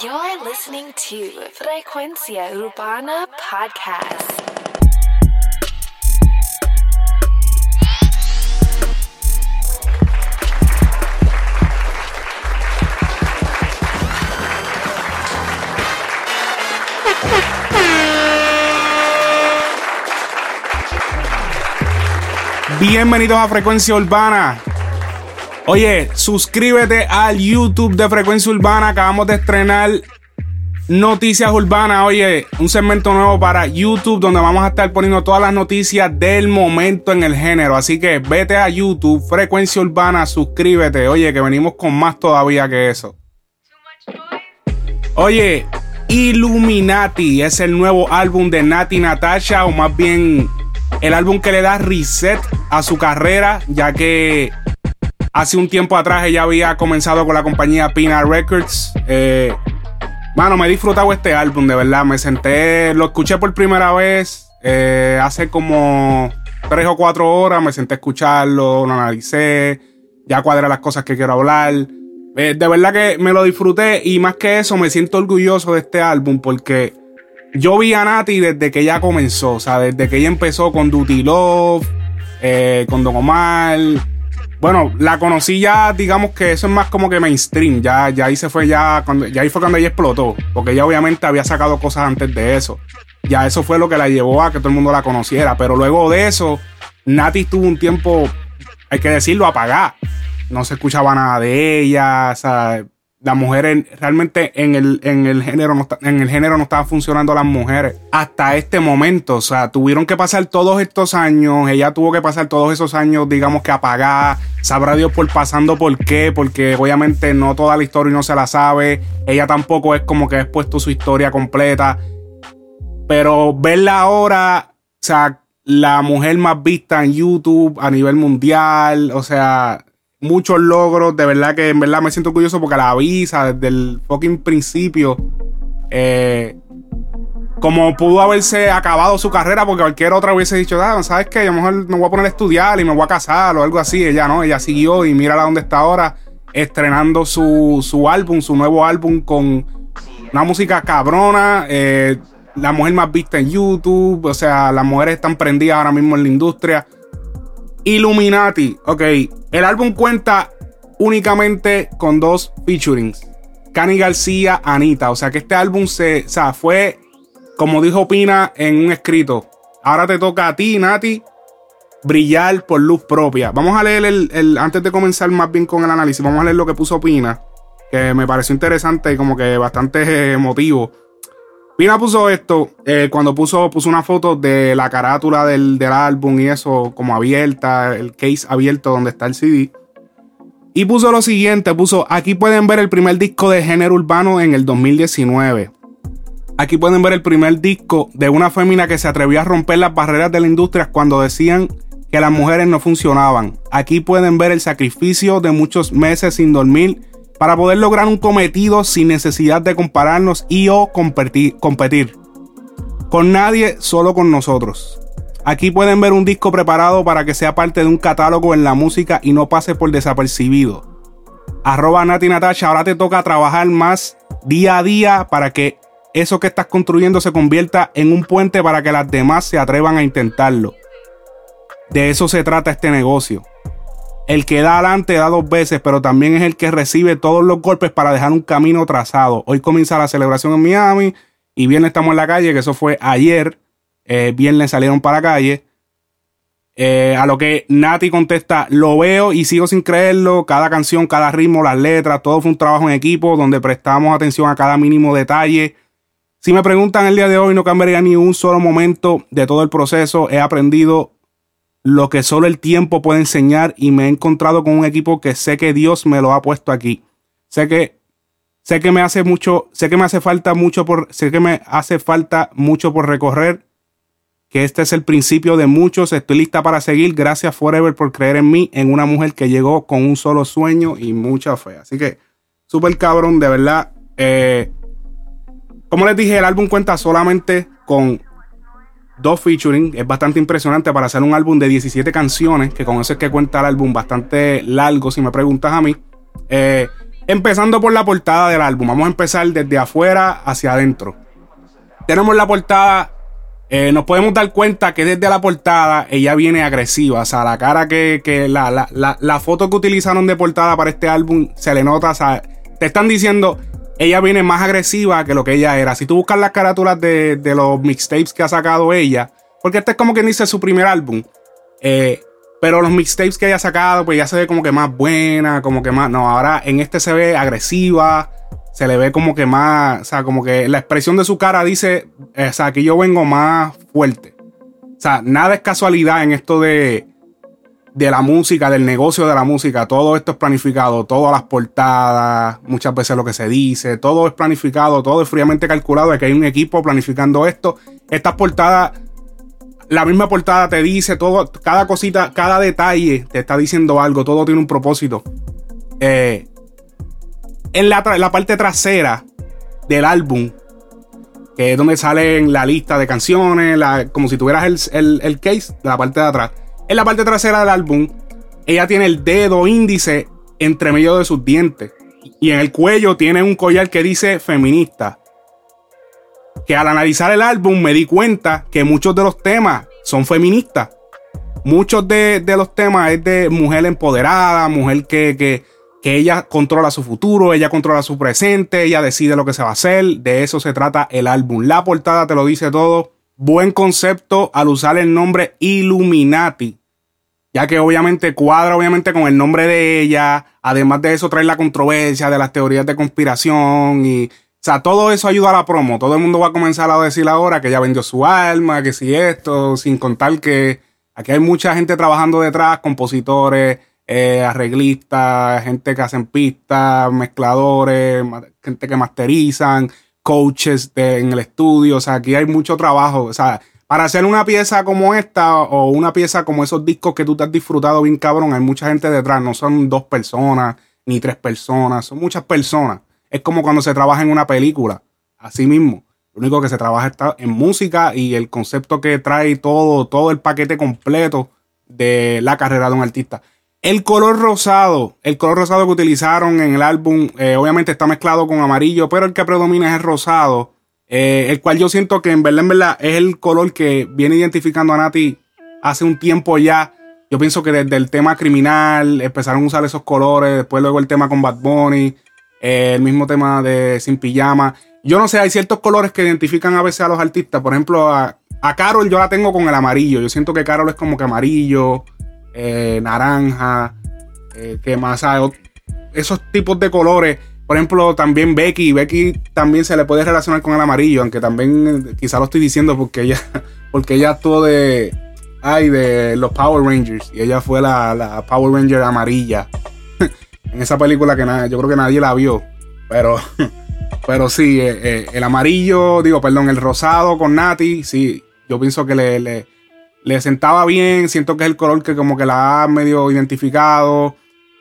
You're listening to Frecuencia Urbana Podcast. Bienvenidos a Frecuencia Urbana. Oye, suscríbete al YouTube de Frecuencia Urbana. Acabamos de estrenar Noticias Urbanas. Oye, un segmento nuevo para YouTube donde vamos a estar poniendo todas las noticias del momento en el género. Así que vete a YouTube, Frecuencia Urbana, suscríbete. Oye, que venimos con más todavía que eso. Oye, Illuminati es el nuevo álbum de Nati Natasha, o más bien el álbum que le da reset a su carrera, ya que hace un tiempo atrás ella había comenzado con la compañía Pina Records. Eh, mano, me he disfrutado este álbum, de verdad. Me senté, lo escuché por primera vez eh, hace como tres o cuatro horas. Me senté a escucharlo, lo analicé, ya cuadré las cosas que quiero hablar. Eh, de verdad que me lo disfruté y más que eso me siento orgulloso de este álbum porque yo vi a Nati desde que ella comenzó, o sea, desde que ella empezó con Duty Love, eh, con Don Omar. Bueno, la conocí ya, digamos que eso es más como que mainstream. Ya, ya ahí se fue ya, cuando, ya ahí fue cuando ella explotó. Porque ella obviamente había sacado cosas antes de eso. Ya eso fue lo que la llevó a que todo el mundo la conociera. Pero luego de eso, Nati estuvo un tiempo, hay que decirlo, apagada. No se escuchaba nada de ella. O sea, las mujeres realmente en el, en el género no en el género no estaban funcionando las mujeres hasta este momento. O sea, tuvieron que pasar todos estos años. Ella tuvo que pasar todos esos años, digamos que apagada. Sabrá Dios por pasando por qué, porque obviamente no toda la historia no se la sabe. Ella tampoco es como que ha expuesto su historia completa. Pero verla ahora, o sea, la mujer más vista en YouTube a nivel mundial, o sea, muchos logros. De verdad que en verdad me siento curioso porque la avisa desde el fucking principio. Eh, como pudo haberse acabado su carrera porque cualquier otra hubiese dicho, ah, ¿sabes qué? A lo mejor me voy a poner a estudiar y me voy a casar o algo así. Ella no, ella siguió y mírala dónde está ahora, estrenando su, su álbum, su nuevo álbum con una música cabrona. Eh, la mujer más vista en YouTube, o sea, las mujeres están prendidas ahora mismo en la industria. Illuminati, ok. El álbum cuenta únicamente con dos featurings. Cani García, Anita. O sea que este álbum se, o sea, fue, como dijo Pina en un escrito. Ahora te toca a ti, Nati, brillar por luz propia. Vamos a leer el, antes de comenzar más bien con el análisis, vamos a leer lo que puso Pina, que me pareció interesante y como que bastante emotivo. Pina puso esto eh, cuando puso, puso una foto de la carátula del, del, álbum y eso como abierta, el case abierto donde está el CD. Y puso lo siguiente, puso, aquí pueden ver el primer disco de género urbano en el 2019. Aquí pueden ver el primer disco de una fémina que se atrevió a romper las barreras de la industria cuando decían que las mujeres no funcionaban. Aquí pueden ver el sacrificio de muchos meses sin dormir para poder lograr un cometido sin necesidad de compararnos y o competir. Con nadie, solo con nosotros. Aquí pueden ver un disco preparado para que sea parte de un catálogo en la música y no pase por desapercibido. Arroba Nati Natasha, ahora te toca trabajar más día a día para que eso que estás construyendo se convierta en un puente para que las demás se atrevan a intentarlo. De eso se trata este negocio. El que da adelante da dos veces, pero también es el que recibe todos los golpes para dejar un camino trazado. Hoy comienza la celebración en Miami y viernes estamos en la calle, que eso fue ayer. Eh, viernes salieron para la calle. Eh, a lo que Nati contesta, lo veo y sigo sin creerlo. Cada canción, cada ritmo, las letras, todo fue un trabajo en equipo donde prestamos atención a cada mínimo detalle. Si me preguntan el día de hoy, no cambiaría ni un solo momento de todo el proceso. He aprendido lo que solo el tiempo puede enseñar y me he encontrado con un equipo que sé que Dios me lo ha puesto aquí. Sé que sé que me hace mucho, sé que me hace falta mucho por sé que me hace falta mucho por recorrer, que este es el principio de muchos, estoy lista para seguir. Gracias Forever por creer en mí, en una mujer que llegó con un solo sueño y mucha fe. Así que súper cabrón, de verdad. Eh, como les dije, el álbum cuenta solamente con dos featuring. Es bastante impresionante para hacer un álbum de 17 canciones, que con eso es que cuenta el álbum bastante largo, si me preguntas a mí. Eh, Empezando por la portada del álbum. Vamos a empezar desde afuera hacia adentro. Tenemos la portada. Eh, nos podemos dar cuenta que desde la portada ella viene agresiva. O sea, la cara que, la, foto que utilizaron de portada para este álbum se le nota. O sea, te están diciendo, ella viene más agresiva que lo que ella era. Si tú buscas las carátulas de, de los mixtapes que ha sacado ella, porque este es como que dice su primer álbum. Eh, pero los mixtapes que ella ha sacado, pues ya se ve como que más buena, como que más. No, ahora en este se ve agresiva, se le ve como que más. O sea, como que la expresión de su cara dice, eh, o sea, que yo vengo más fuerte. O sea, nada es casualidad en esto de, de la música, del negocio de la música. Todo esto es planificado, todas las portadas, muchas veces lo que se dice, todo es planificado, todo es fríamente calculado. que hay un equipo planificando esto. Estas portadas la misma portada te dice todo, cada cosita, cada detalle te está diciendo algo, todo tiene un propósito. Eh, en la, parte trasera del álbum, que es donde sale la lista de canciones, como si tuvieras el, el, case de la parte de atrás. En la parte trasera del álbum, ella tiene el dedo índice entre medio de sus dientes. Y en el cuello tiene un collar que dice feminista que al analizar el álbum me di cuenta que muchos de los temas son feministas. Muchos de, los temas es de mujer empoderada, mujer que, que, que, ella controla su futuro, ella controla su presente, ella decide lo que se va a hacer. De eso se trata el álbum. La portada te lo dice todo. Buen concepto al usar el nombre Illuminati. Ya que obviamente cuadra obviamente con el nombre de ella. Además de eso trae la controversia de las teorías de conspiración y o sea, todo eso ayuda a la promo. Todo el mundo va a comenzar a decir ahora que ya vendió su alma, que si esto, sin contar que aquí hay mucha gente trabajando detrás, compositores, eh, arreglistas, gente que hacen pistas, mezcladores, gente que masterizan, coaches en el estudio. O sea, aquí hay mucho trabajo. O sea, para hacer una pieza como esta o una pieza como esos discos que tú te has disfrutado bien cabrón, hay mucha gente detrás. No son dos personas ni tres personas, son muchas personas. Es como cuando se trabaja en una película, así mismo. Lo único que se trabaja está en música y el concepto que trae todo, todo el paquete completo de la carrera de un artista. El color rosado, el color rosado que utilizaron en el álbum, eh, obviamente está mezclado con amarillo, pero el que predomina es el rosado, eh, el cual yo siento que en verdad, en verdad es el color que viene identificando a Nati hace un tiempo ya. Yo pienso que desde el tema criminal empezaron a usar esos colores, después luego el tema con Bad Bunny, eh, el mismo tema de Sin Pijama. Yo no sé, hay ciertos colores que identifican a veces a los artistas. Por ejemplo, a, Carol yo la tengo con el amarillo. Yo siento que Carol es como que amarillo, eh, naranja, eh, que más esos tipos de colores. Por ejemplo, también Becky. Becky también se le puede relacionar con el amarillo, aunque también quizá lo estoy diciendo porque ella, porque ella actuó de, ay, de los Power Rangers y ella fue la, la Power Ranger amarilla en esa película que yo creo que nadie la vio. Pero, pero sí, eh, eh, el amarillo, digo, perdón, el rosado con Nati, sí, yo pienso que le, sentaba bien. Siento que es el color que como que la ha medio identificado.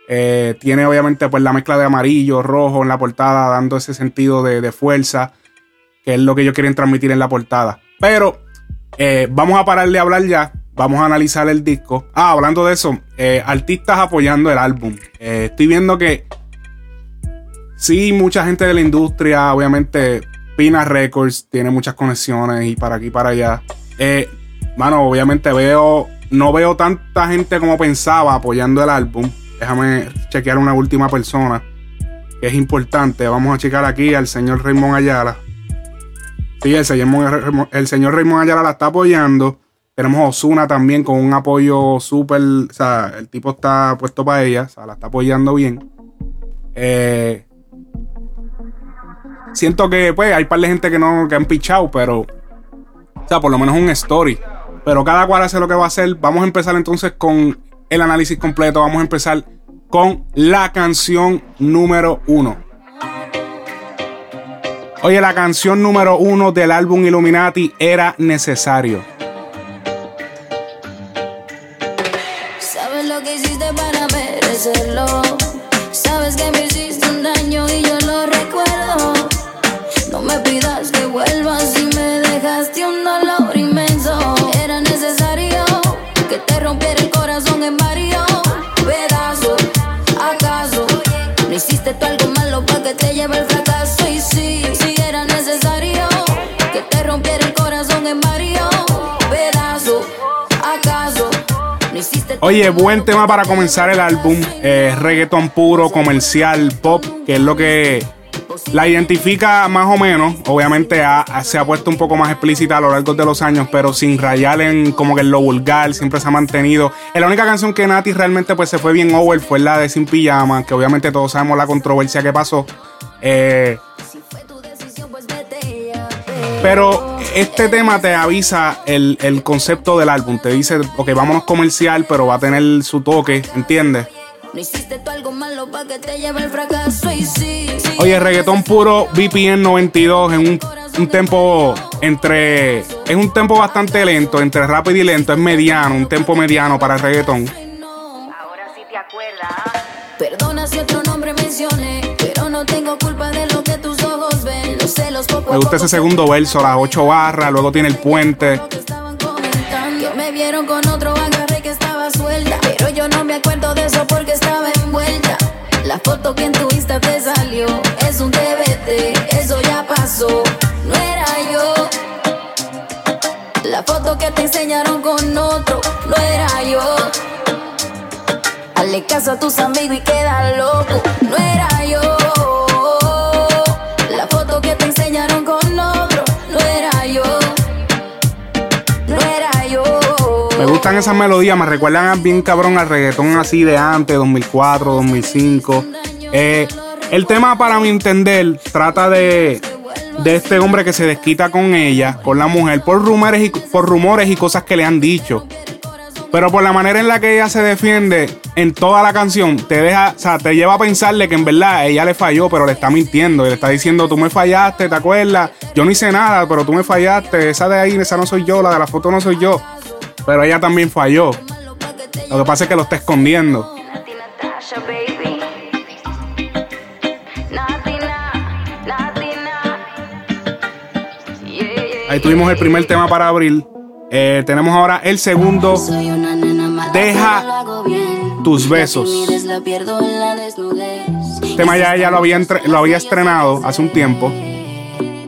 Eh, tiene obviamente pues la mezcla de amarillo, rojo en la portada, dando ese sentido de, fuerza, que es lo que ellos quieren transmitir en la portada. Pero vamos a parar de hablar ya Vamos a analizar el disco. Ah, hablando de eso, eh, artistas apoyando el álbum. Eh, estoy viendo que sí, mucha gente de la industria, obviamente, Pina Records tiene muchas conexiones y para aquí y para allá. Mano, obviamente veo, no veo tanta gente como pensaba apoyando el álbum. Déjame chequear una última persona que es importante. Vamos a checar aquí al señor Raymond Ayala. Sí, el señor, Raymond Ayala la está apoyando. Tenemos Osuna también con un apoyo súper. O sea, el tipo está puesto para ella. O sea, la está apoyando bien. Eh, siento que, pues, hay par de gente que no que han pichado, pero. O sea, por lo menos un story. Pero cada cual hace lo que va a hacer. Vamos a empezar entonces con el análisis completo. Vamos a empezar con la canción número uno. Oye, la canción número uno del álbum Illuminati era necesario. Oye, buen tema para comenzar el álbum, eh, reggaeton puro, comercial, pop, que es lo que la identifica más o menos. Obviamente se ha puesto un poco más explícita a lo largo de los años, pero sin rayar en como que lo vulgar, siempre se ha mantenido. La única canción que Nati realmente pues se fue bien over fue la de Sin Pijama, que obviamente todos sabemos la controversia que pasó. Eh, pero este tema te avisa el, el, concepto del álbum. Te dice, ok, vámonos comercial, pero va a tener su toque, ¿entiendes? Oye, reggaetón puro BPN 92 en un, un tempo entre. Es un tempo bastante lento, entre rápido y lento. Es mediano, un tempo mediano para el reggaetón. Ahora sí te acuerdas. Perdona si otro nombre mencioné, pero no tengo culpa de lo que tus ojos ven. Los celos Me gusta ese segundo verso, las ocho barras, luego tiene el puente. Me vieron con otro agarré que estaba suelta, pero yo no me acuerdo de eso porque estaba envuelta. La foto que en tu Insta te salió es un DVD, eso ya pasó, no era yo. La foto que te enseñaron con otro, no era yo. Hazle caso a tus amigos y queda loco, no era yo. Me gustan esas melodías, me recuerdan bien cabrón al reggaetón así de antes, 2004, 2005. Eh, el tema, para mi entender, trata de, de este hombre que se desquita con ella, con la mujer, por rumores y, por rumores y cosas que le han dicho. Pero por la manera en la que ella se defiende en toda la canción, te deja, o sea, te lleva a pensarle que en verdad ella le falló, pero le está mintiendo. Y le está diciendo, tú me fallaste, ¿te acuerdas? Yo no hice nada, pero tú me fallaste. Esa de ahí, esa no soy yo, la de la foto no soy yo. Pero ella también falló. Lo que pasa es que lo está escondiendo. Ahí tuvimos el primer tema para abril. Eh, tenemos ahora el segundo. Deja tus besos. Este tema ya, ya lo, había lo había estrenado hace un tiempo.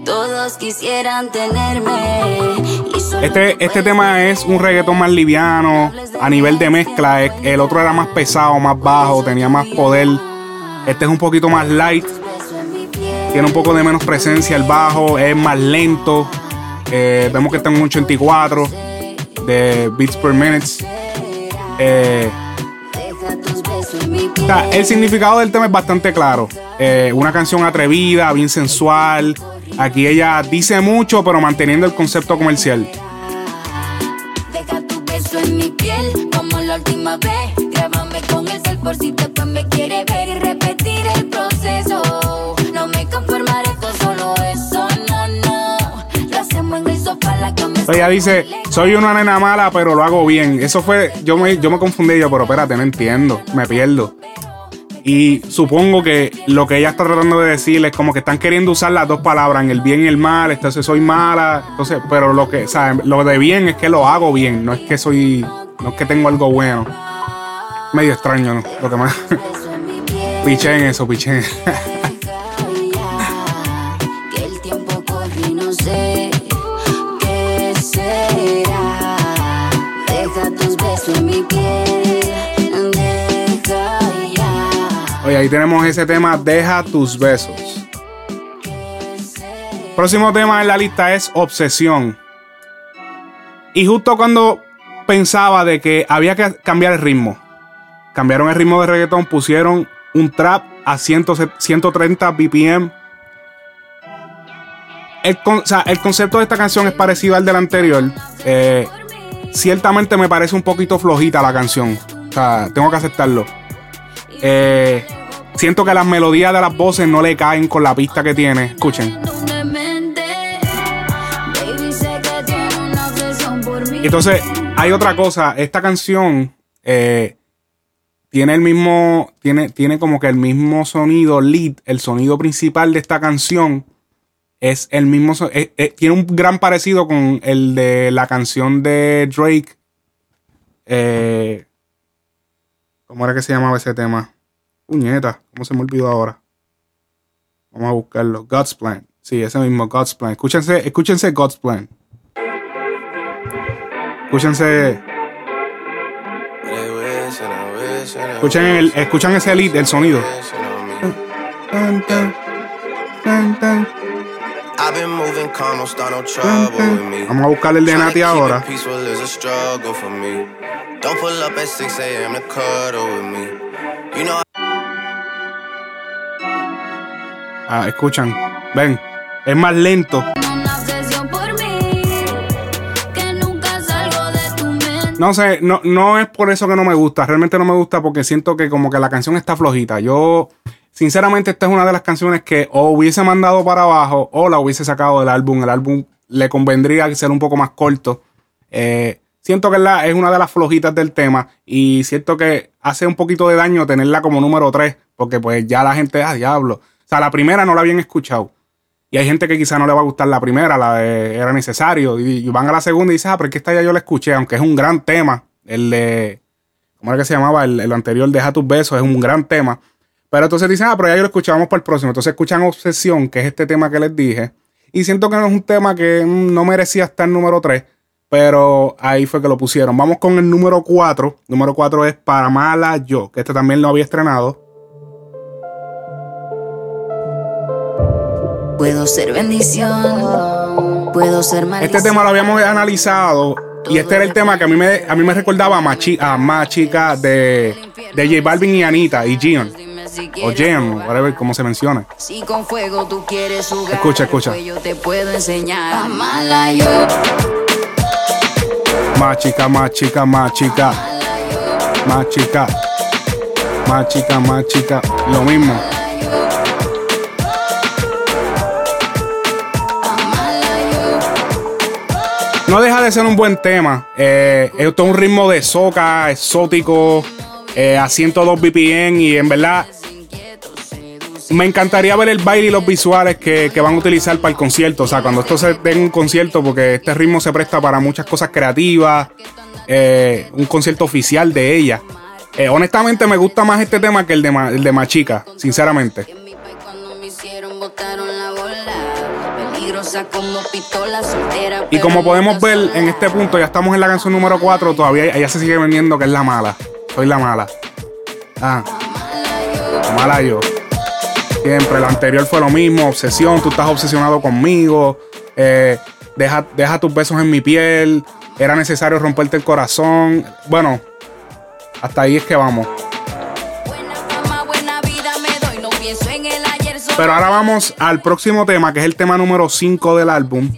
Todos quisieran tenerme. Este, este tema es un reggaetón más liviano. A nivel de mezcla, el otro era más pesado, más bajo, tenía más poder. Este es un poquito más light. Tiene un poco de menos presencia el bajo, es más lento. Eh, vemos que está en un 84 de beats per minute. Eh, el significado del tema es bastante claro. Eh, una canción atrevida, bien sensual. Aquí ella dice mucho, pero manteniendo el concepto comercial. Deja tu beso en mi piel, como la última vez. Grábame con el cel por si después me quiere ver y repetir el proceso. No me conformaré con solo eso, no, no. Lo hacemos en el sofá, la cama. Ella dice, soy una nena mala, pero lo hago bien. Eso fue, yo me, yo me confundí yo, pero espérate, no entiendo, me pierdo. Y supongo que lo que ella está tratando de decir es como que están queriendo usar las dos palabras, el bien y el mal, entonces soy mala, entonces, pero lo que, o lo de bien es que lo hago bien, no es que soy, no es que tengo algo bueno. Medio extraño, ¿no? Lo que más. piché en eso, piché ahí tenemos ese tema, Deja tus besos. Próximo tema en la lista es Obsesión. Y justo cuando pensaba de que había que cambiar el ritmo, cambiaron el ritmo de reggaetón, pusieron un trap a 130 BPM. El, el, concepto de esta canción es parecido al del anterior. Eh, ciertamente me parece un poquito flojita la canción. O sea, tengo que aceptarlo. Eh, siento que las melodías de las voces no le caen con la pista que tiene. Escuchen. Entonces, hay otra cosa. Esta canción eh, tiene el mismo. Tiene, tiene como que el mismo sonido lead. El sonido principal de esta canción es el mismo. Eh, eh, tiene un gran parecido con el de la canción de Drake. ¿Cómo era que se llamaba ese tema? Puñeta, ¿cómo se me olvidó ahora? Vamos a buscarlo. God's Plan. Sí, ese mismo God's Plan. Escúchense, escúchense God's Plan. Escúchense. Escuchen, el, escuchan ese lead, el sonido. Vamos a buscar el de Nati ahora. Ah, escuchan. Ven, es más lento. No sé, no, no es por eso que no me gusta. Realmente no me gusta porque siento que como que la canción está flojita. Yo, sinceramente, esta es una de las canciones que o hubiese mandado para abajo o la hubiese sacado del álbum. El álbum le convendría ser un poco más corto. Eh, siento que la, es una de las flojitas del tema y siento que hace un poquito de daño tenerla como número 3 porque pues ya la gente, ah, diablo. O sea, la primera no la habían escuchado. Y hay gente que quizá no le va a gustar la primera, la de Era Necesario. Y, van a la segunda y dicen, ah, pero es que esta ya yo la escuché, aunque es un gran tema. El de. ¿Cómo era que se llamaba? El, anterior, Deja tus besos, es un gran tema. Pero entonces dicen, ah, pero ya yo lo escuchamos para el próximo. Entonces escuchan Obsesión, que es este tema que les dije. Y siento que no es un tema que mm, no merecía estar número 3. Pero ahí fue que lo pusieron. Vamos con el número 4. Número 4 es Para Mala Yo, que este también lo había estrenado. Puedo ser bendición, puedo ser maldición. Este tema lo habíamos analizado y este era el tema que a mí me, a mí me recordaba a más, chica de, de J Balvin y Anita y Gion. O Jeon, ver cómo se menciona. Si con fuego tú quieres jugar, escucha, escucha. Yo te puedo enseñar. Más chica, más chica, más chica. Más chica. Más chica, más chica. Lo mismo. No deja de ser un buen tema. Eh, esto es un ritmo de soca, exótico, eh, a 102 BPM y en verdad me encantaría ver el baile y los visuales que, van a utilizar para el concierto. O sea, cuando esto se den un concierto, porque este ritmo se presta para muchas cosas creativas, eh, un concierto oficial de ella. honestamente me gusta más este tema que el de, el de Machica, sinceramente. Y como podemos ver en este punto, ya estamos en la canción número 4, todavía ella se sigue vendiendo que es la mala. Soy la mala. Ah. mala yo. Siempre, la anterior fue lo mismo, obsesión, tú estás obsesionado conmigo. Eh, deja, deja tus besos en mi piel. Era necesario romperte el corazón. Bueno, hasta ahí es que vamos. Pero ahora vamos al próximo tema, que es el tema número 5 del álbum.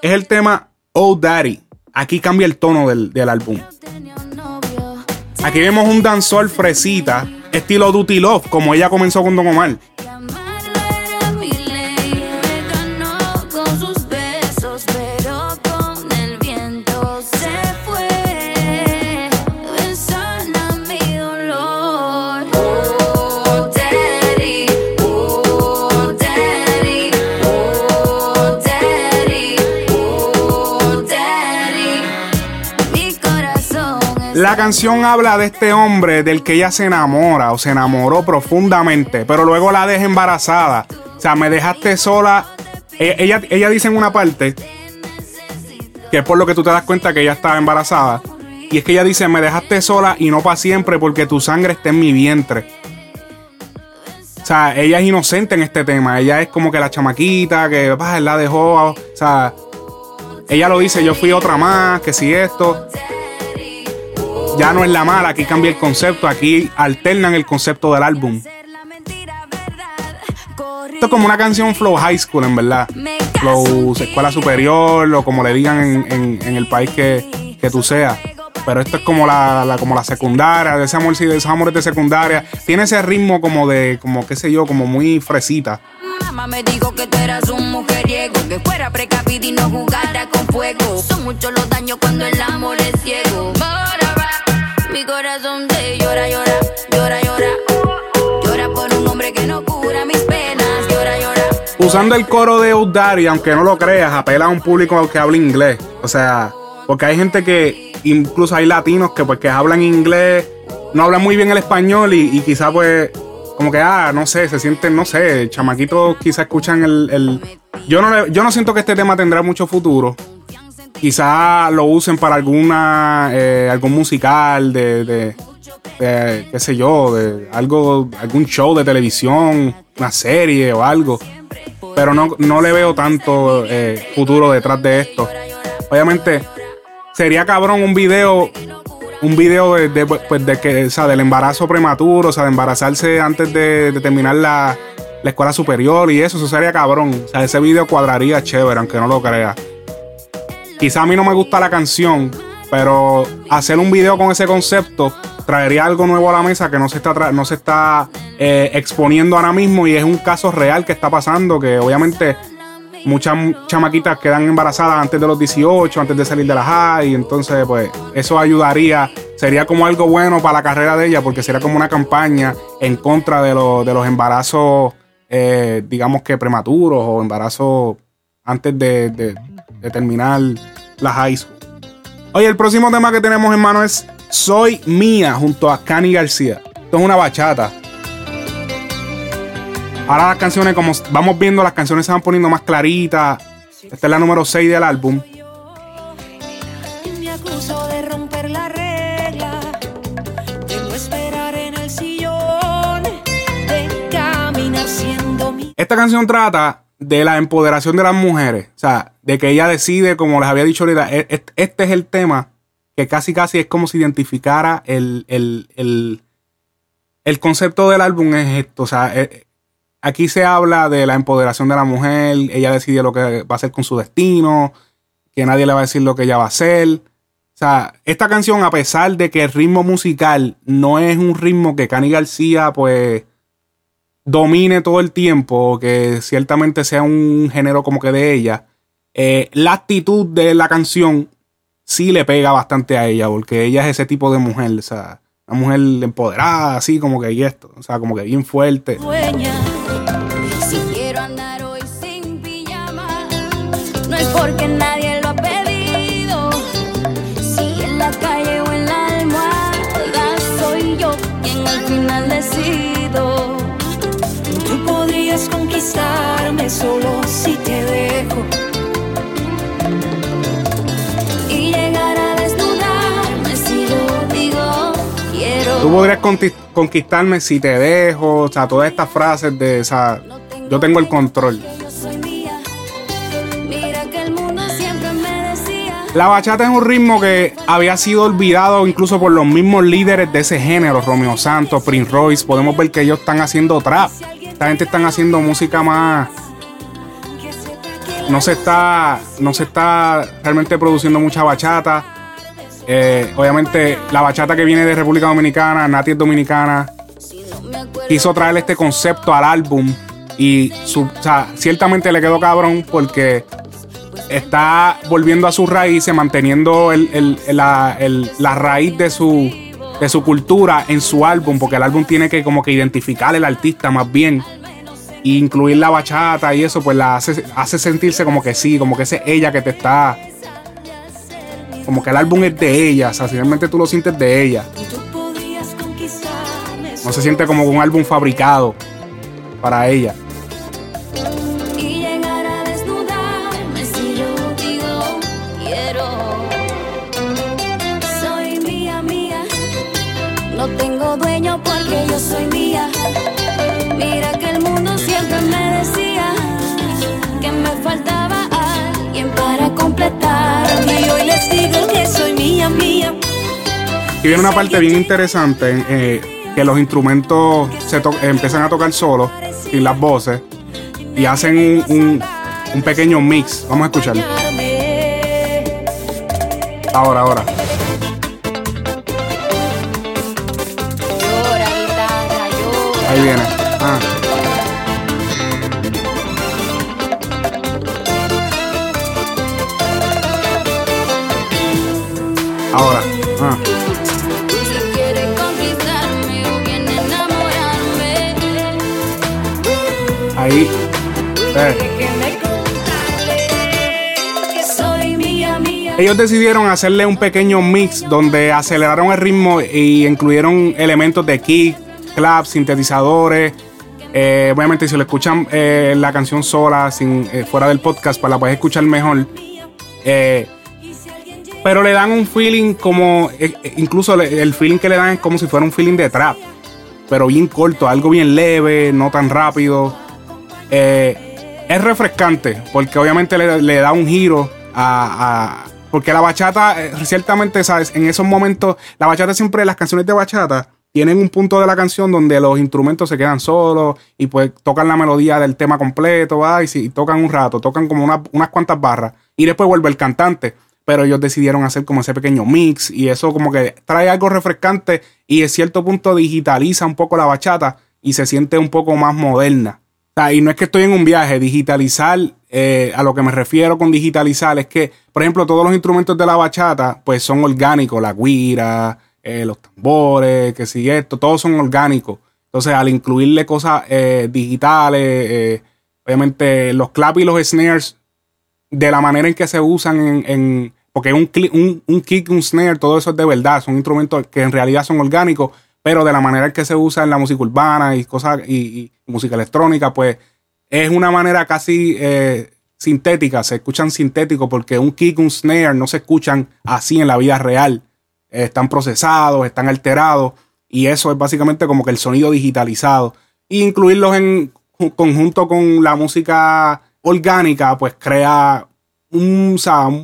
Es el tema Oh Daddy. Aquí cambia el tono del, del álbum. Aquí vemos un danzor fresita, estilo Duty Love, como ella comenzó con Don Omar. La canción habla de este hombre del que ella se enamora o se enamoró profundamente, pero luego la deja embarazada. O sea, me dejaste sola. E-, ella, ella, dice en una parte que es por lo que tú te das cuenta que ella estaba embarazada. Y es que ella dice, me dejaste sola y no para siempre porque tu sangre está en mi vientre. O sea, ella es inocente en este tema. Ella es como que la chamaquita que bah, la dejó. O sea, ella lo dice, yo fui otra más, que si esto ya no es la mala, aquí cambia el concepto, aquí alternan el concepto del álbum. Esto es como una canción flow high school, en verdad. Flow escuela superior o como le digan en, el país que, tú seas. Pero esto es como la, como la secundaria, de ese amor, de esos amores de secundaria. Tiene ese ritmo como de, como qué sé yo, como muy fresita. Mamá me dijo que tú eras un mujeriego, que fuera precavido y no jugara con fuego. Son muchos los daños cuando el amor es ciego. Mi Usando el coro de Udari, aunque no lo creas, apela a un público que habla inglés. O sea, porque hay gente que, incluso hay latinos que pues que hablan inglés, no hablan muy bien el español y, y quizá pues como que, ah, no sé, se sienten, no sé, chamaquitos quizá escuchan el... el... Yo, no yo no siento que este tema tendrá mucho futuro. Quizá lo usen para alguna eh, algún musical de, qué sé yo, de algo, algún show de televisión, una serie o algo. Pero no, no le veo tanto eh, futuro detrás de esto. Obviamente, sería cabrón un video. Un video de, pues, de que, o sea, del embarazo prematuro, o sea, de embarazarse antes de, terminar la, la, escuela superior y eso, eso sería cabrón. O sea, ese video cuadraría chévere, aunque no lo crea. Quizá a mí no me gusta la canción, pero hacer un video con ese concepto traería algo nuevo a la mesa que no se está, no se está eh, exponiendo ahora mismo y es un caso real que está pasando que obviamente muchas chamaquitas quedan embarazadas antes de los 18, antes de salir de la high, y entonces pues eso ayudaría, sería como algo bueno para la carrera de ella porque sería como una campaña en contra de, de los embarazos, eh, digamos que prematuros o embarazos antes de terminar la high school. Oye, el próximo tema que tenemos en mano es Soy Mía junto a Cani García. Esto es una bachata. Ahora las canciones, como vamos viendo, las canciones se van poniendo más claritas. Esta es la número 6 del álbum. Esta canción trata de la empoderación de las mujeres. O sea, de que ella decide, como les había dicho ahorita, e, e, este es el tema que casi casi es como si identificara el, el, el, concepto del álbum es esto. O sea, e, aquí se habla de la empoderación de la mujer, ella decide lo que va a hacer con su destino, que nadie le va a decir lo que ella va a hacer. O sea, esta canción, a pesar de que el ritmo musical no es un ritmo que Cani García, pues domine todo el tiempo, que ciertamente sea un género como que de ella, eh, la actitud de la canción sí le pega bastante a ella, porque ella es ese tipo de mujer, o sea, una mujer empoderada, así como que y esto, o sea, como que bien fuerte. si podrías conquistarme si te dejo, o sea, todas estas frases de esa. Yo tengo el control. La bachata es un ritmo que había sido olvidado incluso por los mismos líderes de ese género, Romeo Santos, Prince Royce. Podemos ver que ellos están haciendo trap. Esta gente están haciendo música más. No se está. No se está realmente produciendo mucha bachata. Eh, obviamente, la bachata que viene de República Dominicana, Nati es dominicana. Quiso traer este concepto al álbum. Y su, ciertamente le quedó cabrón porque está volviendo a sus raíces, manteniendo la, la raíz de su de su cultura en su álbum, porque el álbum tiene que como que identificar al artista más bien. E incluir la bachata y eso, pues la hace, hace sentirse como que sí, como que es ella que te está. Como que el álbum es de ella, o sea, finalmente tú lo sientes de ella. No se siente como un álbum fabricado para ella. Y viene una parte bien interesante, eh, que los instrumentos se empiezan a tocar solos, sin las voces, y hacen un, un, un pequeño mix. Vamos a escucharlo. Ahora, ahora. Ahí viene. Ellos decidieron hacerle un pequeño mix donde aceleraron el ritmo y incluyeron elementos de kick, claps, sintetizadores. Eh, obviamente, si lo escuchan eh, la canción sola, eh, fuera del podcast, para pues la puedes escuchar mejor. Pero le dan un feeling como, eh, eh, incluso el feeling que le dan es como si fuera un feeling de trap, pero bien corto, algo bien leve, no tan rápido. Eh, es refrescante, porque obviamente le, da un giro a, porque la bachata, ciertamente, ¿sabes? En esos momentos, la bachata siempre, las canciones de bachata tienen un punto de la canción donde los instrumentos se quedan solos y pues tocan la melodía del tema completo, ¿va? y, si, tocan un rato, tocan como unas cuantas barras y después vuelve el cantante. Pero ellos decidieron hacer como ese pequeño mix y eso como que trae algo refrescante y en cierto punto digitaliza un poco la bachata y se siente un poco más moderna. Y no es que estoy en un viaje, digitalizar, eh, a lo que me refiero con digitalizar es que, por ejemplo, todos los instrumentos de la bachata pues son orgánicos, la guira, eh, los tambores, que si esto, todos son orgánicos. Entonces, al incluirle cosas eh, digitales, obviamente los claps y los snares, de la manera en que se usan en. porque un, un, un kick, un snare, todo eso es de verdad. Son instrumentos que en realidad son orgánicos, pero de la manera en que se usa en la música urbana y cosas y, música electrónica, pues es una manera casi sintética. Se escuchan sintéticos porque un kick, un snare no se escuchan así en la vida real están procesados, están alterados, y eso es básicamente como que el sonido digitalizado. Incluirlos en conjunto con la música orgánica, pues crea un,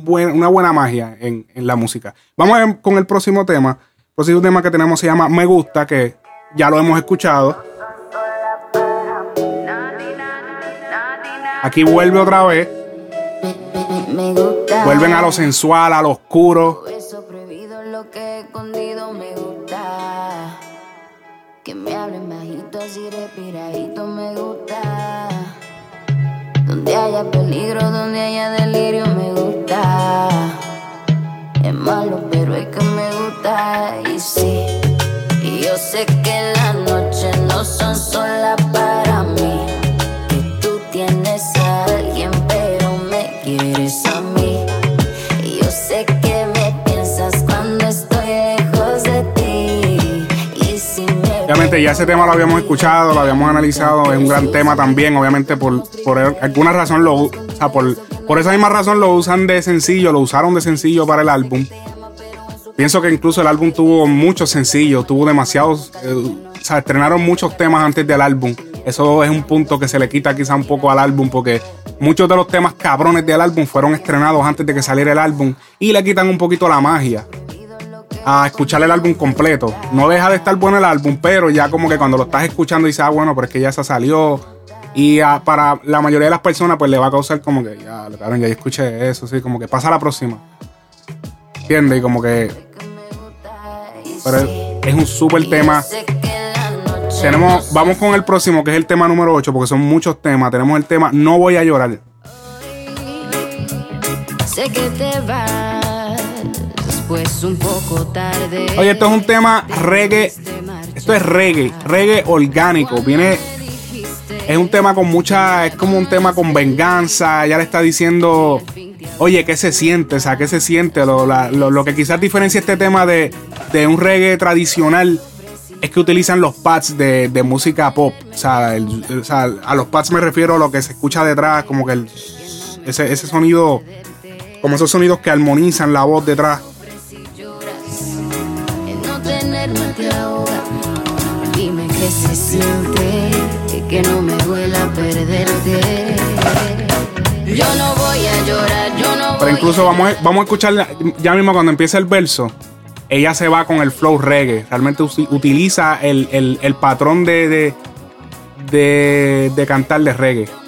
una buena magia en, la música. Vamos con el próximo tema. El próximo tema que tenemos se llama Me Gusta, que ya lo hemos escuchado. Aquí vuelve otra vez. Vuelven a lo sensual, a lo oscuro que escondido me gusta. Que me hablen bajito así respiradito me gusta. Donde haya peligro, donde haya delirio me gusta. Es malo, pero es que me gusta. Y sí, y yo sé que las noches no son solas para Ya ese tema lo habíamos escuchado, lo habíamos analizado, es un gran tema también, obviamente por, por alguna razón lo, o sea, por, por esa misma razón lo usan de sencillo, lo usaron de sencillo para el álbum. Pienso que incluso el álbum tuvo muchos sencillos, tuvo demasiados, eh, o sea, estrenaron muchos temas antes del álbum. Eso es un punto que se le quita quizá un poco al álbum porque muchos de los temas cabrones del álbum fueron estrenados antes de que saliera el álbum y le quitan un poquito la magia a escuchar el álbum completo. No deja de estar bueno el álbum, pero ya como que cuando lo estás escuchando dices, ah, bueno, pero es que ya se salió. Y para la mayoría de las personas, pues le va a causar como que, ya, claro, ya escuché eso, sí, como que pasa la próxima. ¿Entiendes? Y como que. Pero es un súper tema. Tenemos, vamos con el próximo, que es el tema número 8, porque son muchos temas. Tenemos el tema No voy a llorar. Sé que te pues un poco tarde. Oye, esto es un tema reggae. Esto es reggae, reggae orgánico. Viene. Es un tema con mucha. Es como un tema con venganza. Ya le está diciendo. Oye, ¿qué se siente? O sea, ¿qué se siente? Lo, que quizás diferencia este tema de, de, un reggae tradicional es que utilizan los pads de, de música pop. O sea, a los pads me refiero a lo que se escucha detrás, como que ese, ese sonido, como esos sonidos que armonizan la voz detrás. Dime qué se siente, que no me duela perderte. Yo no voy a llorar, yo no Pero incluso vamos a, vamos a escuchar ya mismo cuando empieza el verso. Ella se va con el flow reggae. Realmente utiliza el, el, el patrón de, de, de, de cantar de reggae.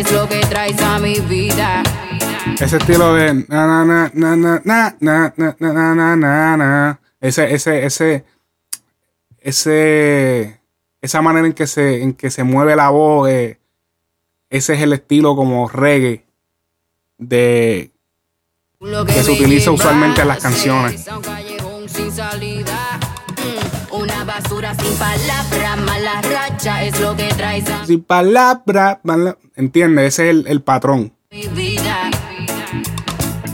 Es lo que traes a mi vida. Ese estilo de na na na na na na na na na na na ese ese ese ese esa manera en que se en que se mueve la voz ese es el estilo como reggae de que se utiliza usualmente en las canciones. Una basura sin palabras, borracha es lo que traes a Si palabra, ¿entiendes? Ese es el, el patrón. mi vida.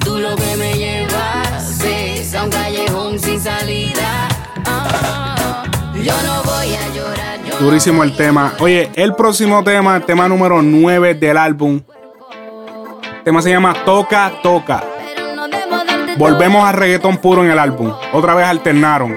Tú lo que me llevas es a un callejón sin salida. Ah, yo no voy a llorar. yo no Durísimo el tema. Oye, el próximo tema, tema número 9 del álbum. El tema se llama Toca, Toca. Volvemos a reggaetón puro en el álbum. Otra vez alternaron.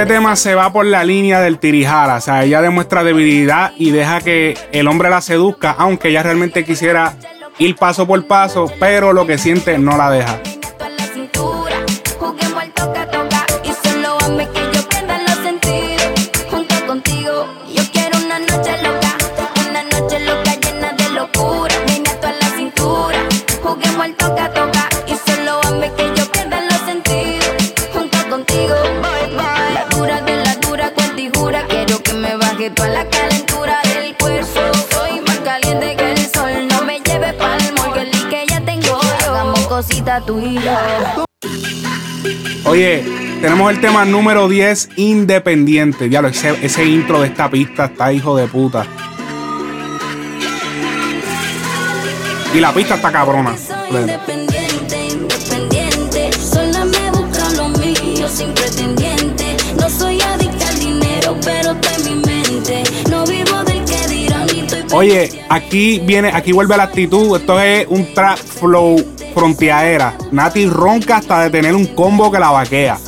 este tema se va por la línea del tirijara. O sea, ella demuestra debilidad y deja que el hombre la seduzca, aunque ella realmente quisiera ir paso por paso, pero lo que siente no la deja. Tú y yo. Oye, tenemos el tema número 10, Independiente. Diablo, ese, ese intro de esta pista está hijo de puta. Y la pista está cabrona. Soy independiente, independiente. Sola me busca lo mío sin pretendiente. No soy adicta al dinero, pero está en mi mente. No vivo del que dirán ni estoy Oye, aquí viene, aquí vuelve la actitud. Esto es un trap flow frontiaera. Nati ronca hasta de tener un combo que la vaquea.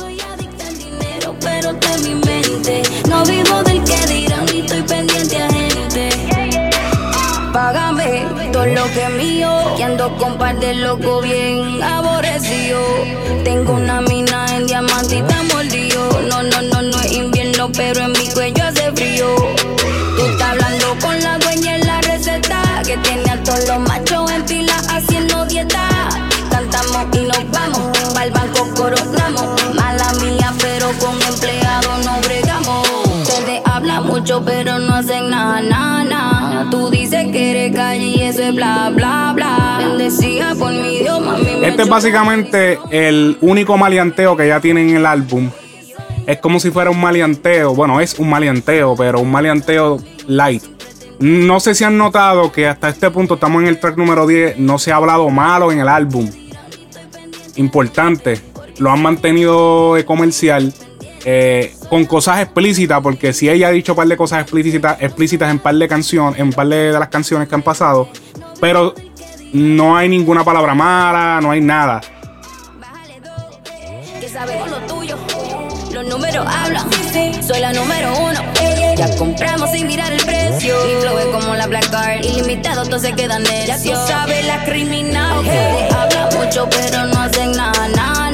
No vivo del que dirán estoy pendiente a gente. Págame todo lo que es mío. Que ando con par de loco bien aborrecido. Tengo una mina en diamante y está mordido. No, no, no, no es invierno, pero en mucho, pero no hacen nada, nada, nada. Tú dices que eres calle y eso es bla, bla, bla. Bendecida por mi Dios, mami. Este es básicamente el único maleanteo que ya tienen en el álbum. Es como si fuera un maleanteo. Bueno, es un maleanteo, pero un maleanteo light. No sé si han notado que hasta este punto estamos en el track número 10. No se ha hablado malo en el álbum. Importante. Lo han mantenido comercial. Eh, con cosas explícitas. Porque si ella ha dicho un par de cosas explícitas, explícitas en par de canciones. En par de, de las canciones que han pasado. Pero no hay ninguna palabra mala. No hay nada. que sabemos lo tuyo. Los números hablan, soy la número uno. Ya compramos sin mirar el precio. Mi flow es como la Black Card, ilimitado, todos se quedan necios. Ya tú sabes la criminal. Ustedes hablan mucho, pero no hacen nada, nada,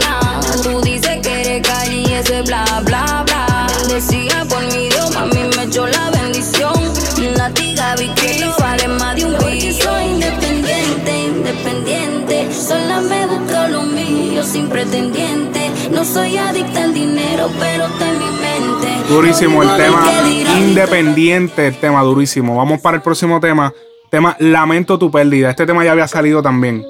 bla, bla, bla. Bendecida por mi Dios, mami me echó la bendición. Una tiga bikini vale más de un billón. soy independiente, independiente. Sola me busco lo mío sin pretendiente. No soy adicta al dinero, pero está en mi mente. Durísimo el tema que independiente, el tema durísimo. Vamos para el próximo tema. Tema Lamento tu pérdida. Este tema ya había salido también.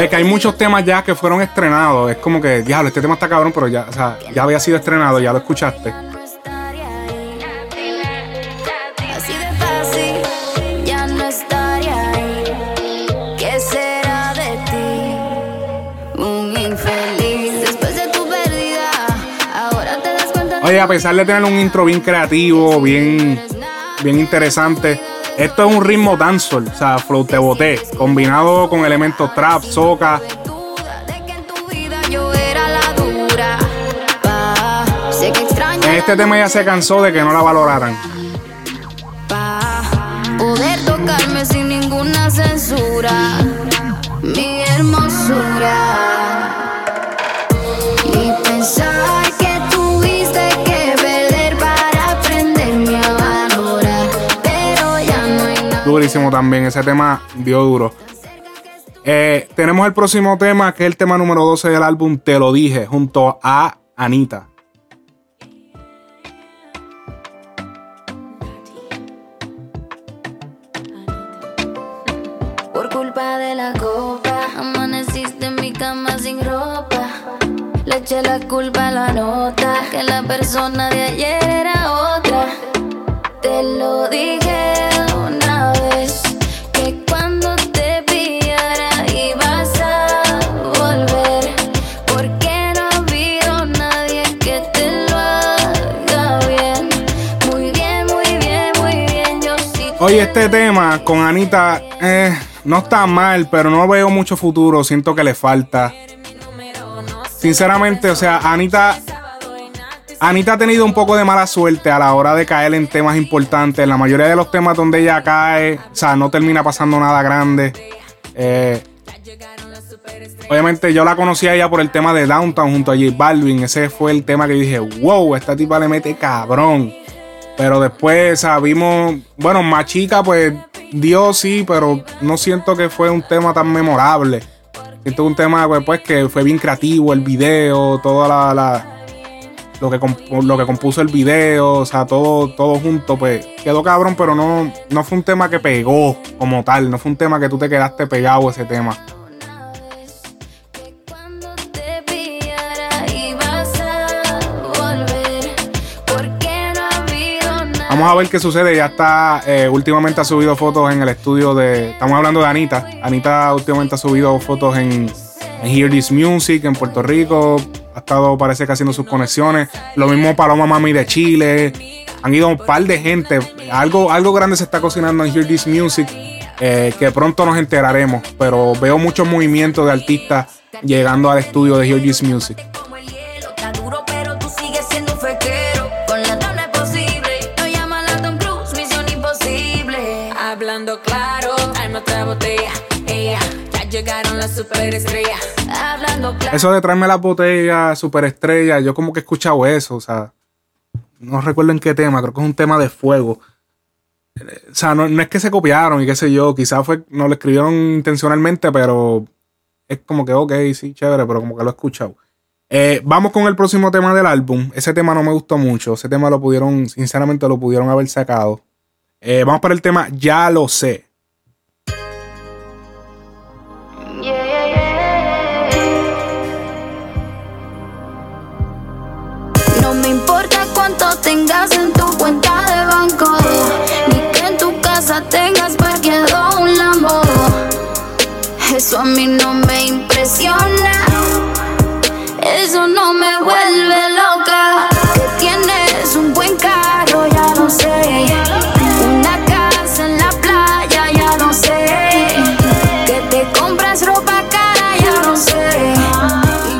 de que hay muchos temas ya que fueron estrenados. Es como que, diablo, este tema está cabrón, pero ya, o sea, ya había sido estrenado, ya lo escuchaste. Oye, a pesar de tener un intro bien creativo, bien, bien interesante, esto es un ritmo dancehall, o sea, flow te boté, combinado con elementos trap, soca. En este tema ya se cansó de que no la valoraran. mi hermosura. Durísimo también, ese tema dio duro. Eh, tenemos el próximo tema, que es el tema número 12 del álbum Te lo dije, junto a Anita. Por culpa de la copa, amaneciste en mi cama sin ropa. Le eché la culpa a la nota, que la persona de ayer era otra. Te lo dije Oye, este tema con Anita eh, no está mal, pero no veo mucho futuro. Siento que le falta. Sinceramente, o sea, Anita, Anita ha tenido un poco de mala suerte a la hora de caer en temas importantes. La mayoría de los temas donde ella cae, o sea, no termina pasando nada grande. Eh, obviamente yo la conocí a ella por el tema de Downtown junto a J Balvin. Ese fue el tema que dije, wow, esta tipa le mete cabrón. Pero después sabimos, bueno, más chica, pues dio sí, pero no siento que fue un tema tan memorable. Siento un tema pues, pues, que fue bien creativo, el video, toda la, la- lo, que lo que compuso el video, o sea, todo, todo junto, pues quedó cabrón, pero no, no fue un tema que pegó como tal, no fue un tema que tú te quedaste pegado ese tema. Vamos a ver qué sucede. Ya está, eh, últimamente ha subido fotos en el estudio de. Estamos hablando de Anita. Anita últimamente ha subido fotos en, en Hear This Music en Puerto Rico. Ha estado, parece que haciendo sus conexiones. Lo mismo Paloma Mami de Chile. Han ido un par de gente. Algo, algo grande se está cocinando en Hear This Music. eh, que pronto nos enteraremos. Pero veo muchos movimientos de artistas llegando al estudio de Hear This Music. Superestrellas. Eso de traerme las botellas superestrella, yo como que he escuchado eso, o sea, no recuerdo en qué tema, creo que es un tema de fuego. O sea, no, no es que se copiaron y qué sé yo, quizás fue, no lo escribieron intencionalmente, pero es como que, ok, sí, chévere, pero como que lo he escuchado. Eh, vamos con el próximo tema del álbum. Ese tema no me gustó mucho, ese tema lo pudieron, sinceramente lo pudieron haber sacado. Eh, vamos para el tema Ya lo sé. Tengas en tu cuenta de banco, ni que en tu casa tengas parqueado un Lambo. Eso a mí no me impresiona, eso no me vuelve loca. Que tienes un buen carro, ya lo sé. Una casa en la playa, ya lo sé. Que te compras ropa cara, ya lo sé.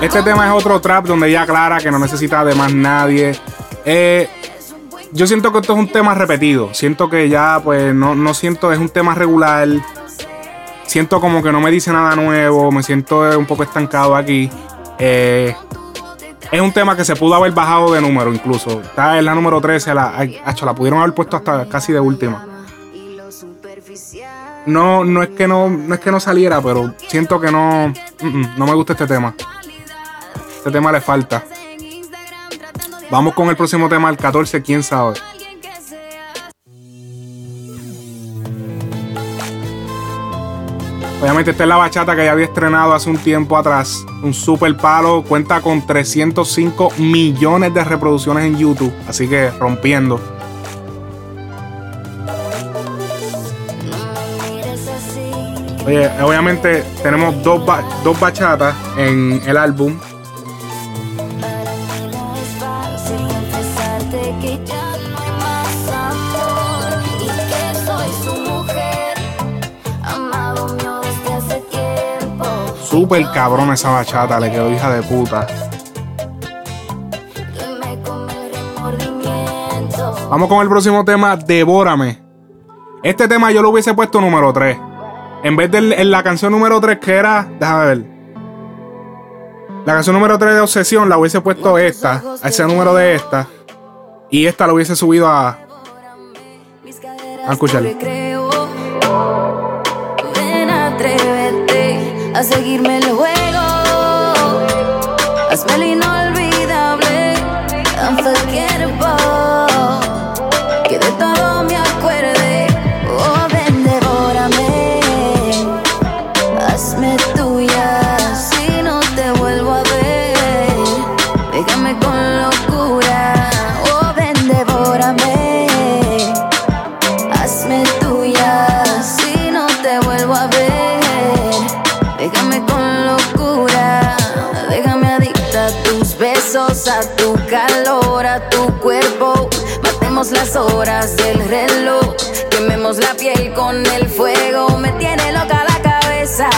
Este tema es otro trap donde ella aclara que no necesita de más nadie. Eh, yo siento que esto es un tema repetido. Siento que ya, pues, no, no siento, es un tema regular. Siento como que no me dice nada nuevo. Me siento eh, un poco estancado aquí. Eh, es un tema que se pudo haber bajado de número incluso. Está en la número 13. La, la pudieron haber puesto hasta casi de última. No, no es que no, no es que no saliera, pero siento que no, mm, mm, no me gusta este tema. Este tema le falta. Vamos con el próximo tema, el 14, quién sabe. Obviamente esta es la bachata que ya había estrenado hace un tiempo atrás. Un super palo. Cuenta con 305 millones de reproducciones en YouTube. Así que rompiendo. Oye, obviamente tenemos dos, dos bachatas en el álbum. Súper cabrón esa bachata, le quedó hija de puta. Vamos con el próximo tema, Devórame. Este tema yo lo hubiese puesto número 3. En vez de en la canción número 3 que era, déjame ver. La canción número 3 de Obsesión la hubiese puesto esta, a ese número de esta. Y esta la hubiese subido a. A escucharlo. A seguirme el juego. Hazme el Matemos las horas del reloj. Quememos la piel con el fuego. Me tiene loca la cabeza.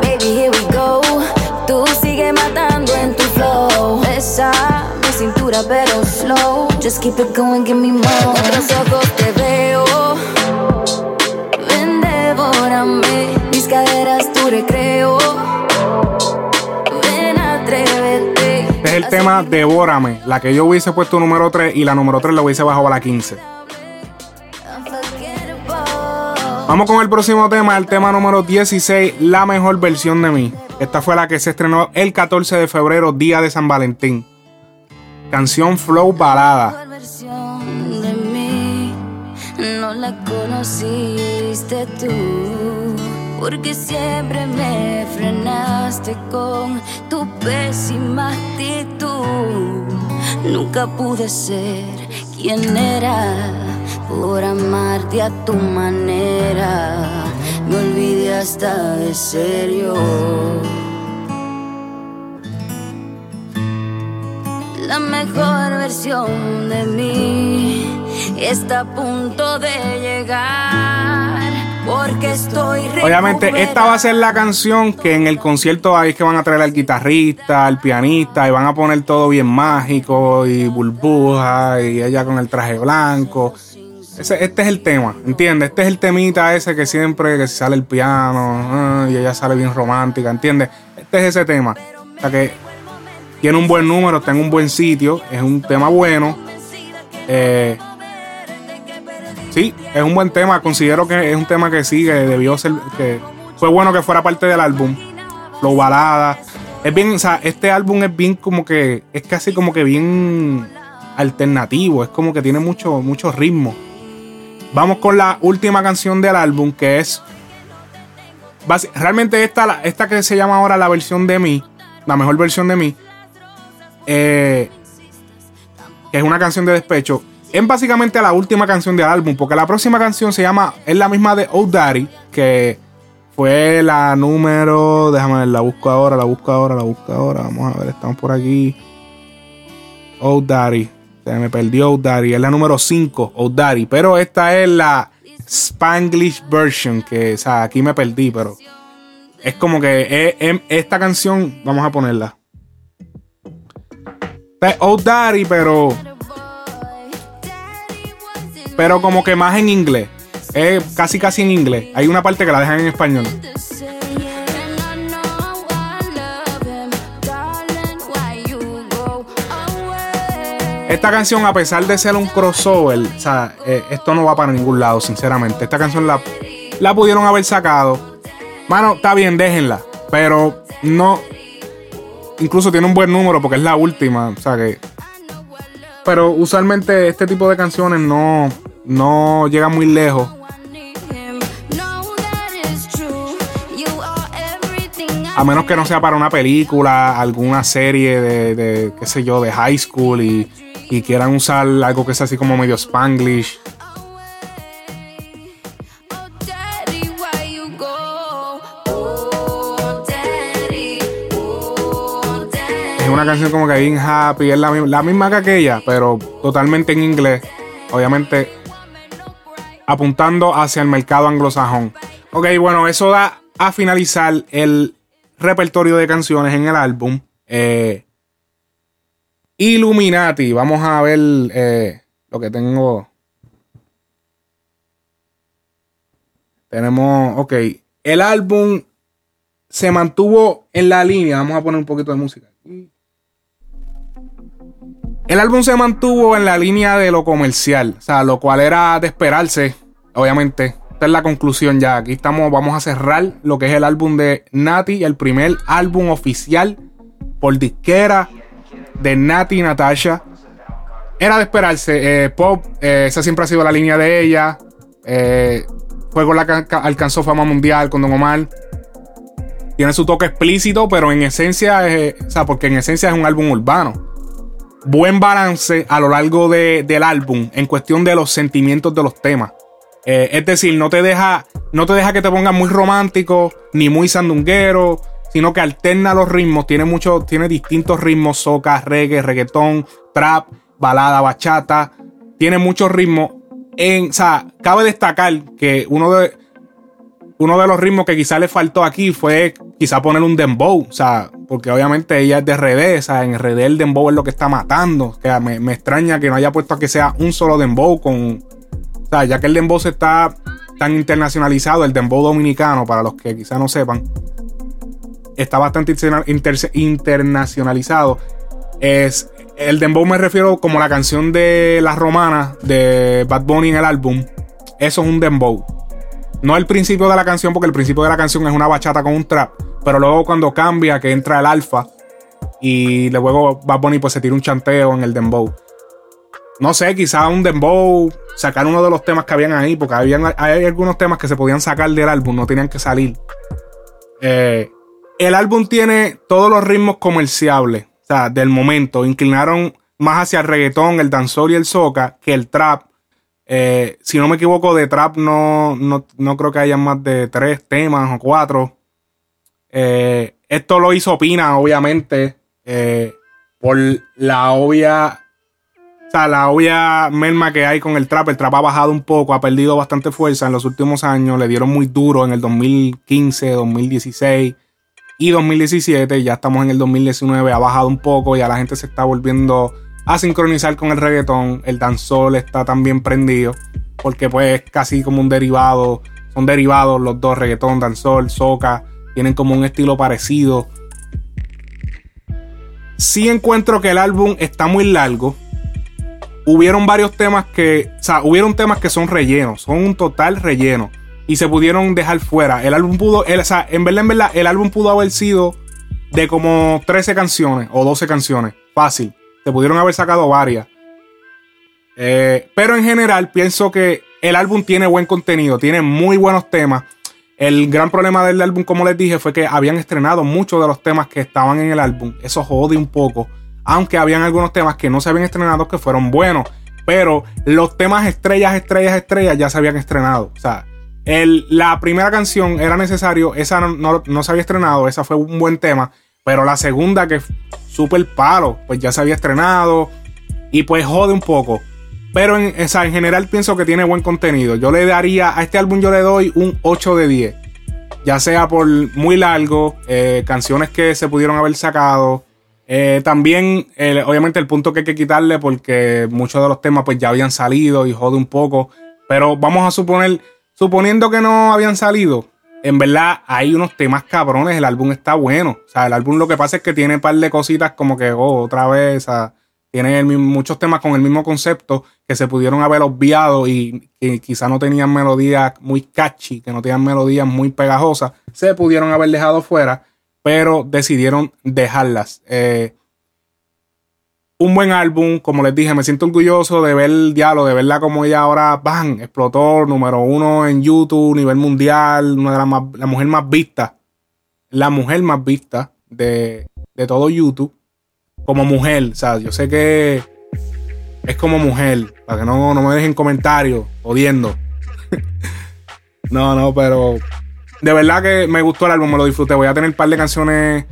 Baby, here we go. Tú sigue matando en tu flow. Besa mi cintura, pero slow. Just keep it going, give me more. Con otros ojos te veo. Ven, devórame. Mis caderas, tu recreo. El tema Devórame. La que yo hubiese puesto número 3 y la número 3 la hubiese bajado a la 15. Vamos con el próximo tema, el tema número 16, la mejor versión de mí. Esta fue la que se estrenó el 14 de febrero, día de San Valentín. Canción Flow Balada. no la conociste tú. Porque siempre me frenaste con tu pésima actitud. Nunca pude ser quien era por amarte a tu manera. Me olvidé hasta de serio. La mejor versión de mí está a punto de llegar. Porque estoy Obviamente, esta va a ser la canción que en el concierto ahí es que van a traer al guitarrista, al pianista, y van a poner todo bien mágico y burbuja, y ella con el traje blanco. Ese- este es el tema, ¿entiendes? Este es el temita ese que siempre que sale el piano ah, y ella sale bien romántica, ¿entiendes? Este es ese tema. O sea que tiene un buen número, está en un buen sitio, es un tema bueno. Eh, sí, es un buen tema. Considero que es un tema que sí, que debió ser, que fue bueno que fuera parte del álbum. Flow balada. Es bien, o sea, este álbum es bien como que, es casi como que bien alternativo, es como que tiene mucho, mucho ritmo. Vamos con la última canción del álbum que es realmente esta, esta que se llama ahora la versión de mí, la mejor versión de mí, eh, que es una canción de despecho, es básicamente la última canción del álbum, porque la próxima canción se llama, es la misma de Old Daddy, que fue la número, déjame ver, la busco ahora, la busco ahora, la busco ahora, vamos a ver, estamos por aquí. Old Daddy, se me perdió Old Daddy, es la número 5, Old Daddy, pero esta es la Spanglish version, que, o sea, aquí me perdí, pero es como que es- es- esta canción, vamos a ponerla. Es Old Daddy, pero pero como que más en inglés. Es casi casi en inglés. Hay una parte que la dejan en español. Esta canción, a pesar de ser un crossover, o sea, eh, esto no va para ningún lado, sinceramente. Esta canción la, la pudieron haber sacado. Mano, está bien, déjenla. Pero no. Incluso tiene un buen número porque es la última. O sea que. Pero usualmente este tipo de canciones no, no llegan muy lejos. A menos que no sea para una película, alguna serie de, de, qué sé yo, de high school y, y quieran usar algo que sea así como medio spanglish. Es una canción como que bien happy, es la, la misma que aquella, pero totalmente en inglés. Obviamente apuntando hacia el mercado anglosajón. Ok, bueno, eso da a finalizar el repertorio de canciones en el álbum. Eh, Illuminati, vamos a ver eh, lo que tengo. Tenemos, ok, el álbum se mantuvo en la línea. Vamos a poner un poquito de música. El álbum se mantuvo en la línea de lo comercial, o sea, lo cual era de esperarse, obviamente. Esta es la conclusión ya. Aquí estamos, vamos a cerrar lo que es el álbum de Nati, el primer álbum oficial por disquera de Nati y Natasha. Era de esperarse. Eh, pop, eh, esa siempre ha sido la línea de ella. Eh, fue con la que alcanzó fama mundial con Don Omar. Tiene su toque explícito, pero en esencia es, o sea, porque en esencia es un álbum urbano. Buen balance a lo largo del álbum en cuestión de los sentimientos de los temas. Eh, es decir, no te deja, no te deja que te pongas muy romántico ni muy sandunguero, sino que alterna los ritmos. Tiene mucho, tiene distintos ritmos: soca, reggae, reggaetón, trap, balada, bachata. Tiene muchos ritmos. En, o sea, cabe destacar que uno de, uno de los ritmos que quizá le faltó aquí fue quizá poner un dembow, o sea, porque obviamente ella es de RD, o sea, en RD el dembow es lo que está matando, o sea, me, extraña que no haya puesto a que sea un solo dembow con, o sea, ya que el dembow se está tan internacionalizado, el dembow dominicano, para los que quizá no sepan, está bastante internacionalizado, es, el dembow me refiero como la canción de Las Romanas de Bad Bunny en el álbum, eso es un dembow. No el principio de la canción, porque el principio de la canción es una bachata con un trap. Pero luego cuando cambia, que entra el alfa. Y luego Bad Bunny pues se tira un chanteo en el dembow. No sé, quizá un dembow, sacar uno de los temas que habían ahí, porque habían, hay algunos temas que se podían sacar del álbum, no tenían que salir. Eh, el álbum tiene todos los ritmos comerciables, o sea, del momento. Inclinaron más hacia el reggaetón, el danzor y el soca que el trap. Eh, si no me equivoco, de trap no, no, creo que haya más de tres temas o cuatro. Eh, esto lo hizo Pina, obviamente, eh, por la obvia. O sea, la obvia merma que hay con el trap. El trap ha bajado un poco, ha perdido bastante fuerza en los últimos años. Le dieron muy duro en el 2015, 2016 y 2017. Ya estamos en el 2019, ha bajado un poco. Ya la gente se está volviendo a sincronizar con el reggaetón. El dancehall está también prendido. Porque pues casi como un derivado. Son derivados los dos, reggaetón, dancehall, soca. Tienen como un estilo parecido. Sí encuentro que el álbum está muy largo. Hubieron varios temas que. O sea, hubieron temas que son rellenos. Son un total relleno. Y se pudieron dejar fuera. El álbum pudo. o sea, en verdad, en verdad, el álbum pudo haber sido de como 13 canciones o 12 canciones. Fácil. Se pudieron haber sacado varias. Eh, pero en general pienso que el álbum tiene buen contenido, tiene muy buenos temas. El gran problema del álbum, como les dije, fue que habían estrenado muchos de los temas que estaban en el álbum. Eso jode un poco. Aunque habían algunos temas que no se habían estrenado que fueron buenos. Pero los temas estrellas, estrellas, estrellas ya se habían estrenado. O sea, la primera canción era necesario, esa no, no se había estrenado, esa fue un buen tema. Pero la segunda, que super palo, pues ya se había estrenado y pues jode un poco. Pero en, en general pienso que tiene buen contenido. Yo le daría, a este álbum yo le doy un 8 de 10. Ya sea por muy largo, eh, canciones que se pudieron haber sacado. Eh, también, obviamente, el punto que hay que quitarle porque muchos de los temas pues ya habían salido y jode un poco. Pero vamos a suponer, suponiendo que no habían salido, en verdad hay unos temas cabrones, el álbum está bueno. O sea, el álbum lo que pasa es que tiene un par de cositas como que, oh, otra vez, tiene muchos temas con el mismo concepto que se pudieron haber obviado y que quizá no tenían melodías muy catchy, que no tenían melodías muy pegajosas, se pudieron haber dejado fuera, pero decidieron dejarlas. Eh, un buen álbum, como les dije, me siento orgulloso de ver el diálogo, de verla como ella ahora, ¡bam! Explotó, número uno en YouTube, nivel mundial, una de las más, la mujer más vista, la mujer más vista de, de todo YouTube, como mujer, o sea, yo sé que es como mujer, para que no, no me dejen comentarios, odiando. no, no, pero de verdad que me gustó el álbum, me lo disfruté, voy a tener un par de canciones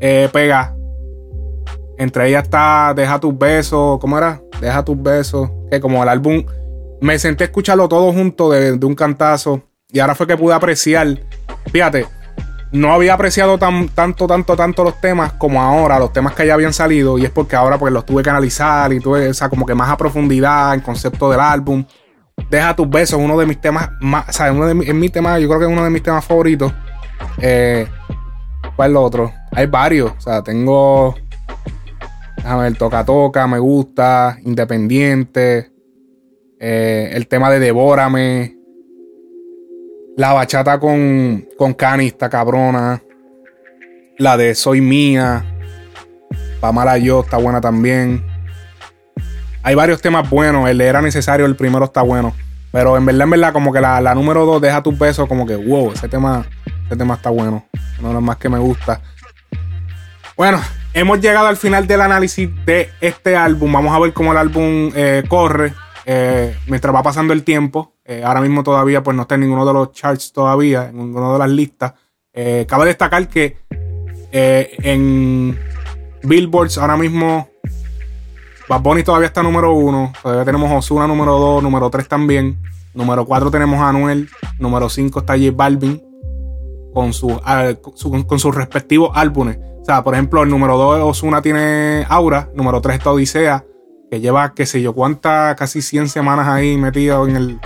eh, pegas entre ellas está Deja tus besos. ¿Cómo era? Deja tus besos. Que como el álbum. Me senté a escucharlo todo junto de, un cantazo. Y ahora fue que pude apreciar. Fíjate. no había apreciado tan, tanto, tanto, tanto los temas como ahora, los temas que ya habían salido, y es porque ahora pues los tuve que analizar y tuve, o sea, como que más a profundidad en concepto del álbum. Deja tus besos, uno de mis temas más, o sea, uno de mi, mi tema, yo creo que es uno de mis temas favoritos. Eh, ¿Cuál es lo otro? Hay varios, o sea, tengo, déjame ver, Toca Toca, Me Gusta, Independiente, eh, el tema de Devórame, la bachata con, con Canista, cabrona. La de Soy Mía. Pamala Yo está buena también. Hay varios temas buenos. El de Era Necesario, el primero está bueno. Pero en verdad, en verdad, como que la, número dos deja tus besos, como que wow, ese tema, ese tema está bueno. Uno de los más que me gusta. Bueno, hemos llegado al final del análisis de este álbum. Vamos a ver cómo el álbum eh, corre eh, mientras va pasando el tiempo. Eh, ahora mismo todavía pues no está en ninguno de los charts todavía, en ninguna de las listas. Cabe destacar que en Billboards ahora mismo Bad Bunny todavía está número uno. Todavía tenemos Osuna número dos, número tres también. Número cuatro tenemos a Anuel. Número cinco está J Balvin con, su, con sus respectivos álbumes. O sea, por ejemplo, el número dos Osuna tiene Aura. Número tres está Odisea. Que lleva, qué sé yo, cuántas, casi 100 semanas ahí metido en el,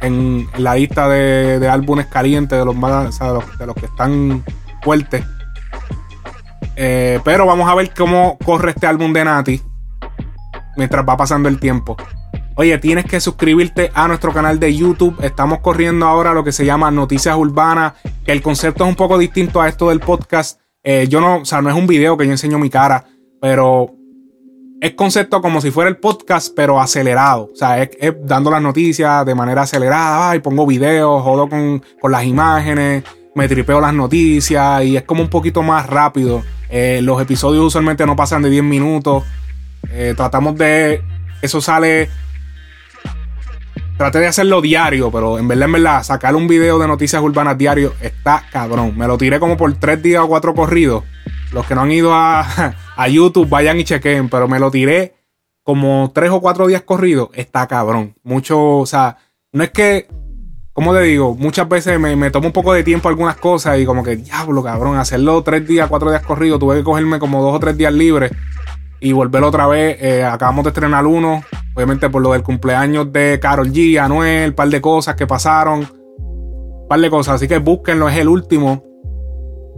en la lista de, álbumes calientes, de los, más, de, los, que están fuertes. Eh, pero vamos a ver cómo corre este álbum de Nati mientras va pasando el tiempo. Oye, tienes que suscribirte a nuestro canal de YouTube. Estamos corriendo ahora lo que se llama Noticias Urbanas, que el concepto es un poco distinto a esto del podcast. Eh, yo no, o sea, no es un video que yo enseño mi cara, pero es concepto como si fuera el podcast, pero acelerado. O sea, es, dando las noticias de manera acelerada. Y pongo videos, jodo con, las imágenes, me tripeo las noticias y es como un poquito más rápido. Eh, los episodios usualmente no pasan de 10 minutos. Eh, tratamos de. Eso sale. Traté de hacerlo diario, pero en verdad, en verdad, sacar un video de noticias urbanas diario está cabrón. Me lo tiré como por 3 días o 4 corridos. Los que no han ido a, a YouTube, vayan y chequen, pero me lo tiré como tres o cuatro días corridos. Está cabrón. Mucho, o sea, no es que, como te digo, muchas veces me, me tomo un poco de tiempo algunas cosas y como que, diablo, cabrón, hacerlo tres días, cuatro días corridos, tuve que cogerme como dos o tres días libres y volver otra vez. Eh, acabamos de estrenar uno, obviamente por lo del cumpleaños de Carol G, Anuel, un par de cosas que pasaron, un par de cosas. Así que búsquenlo, es el último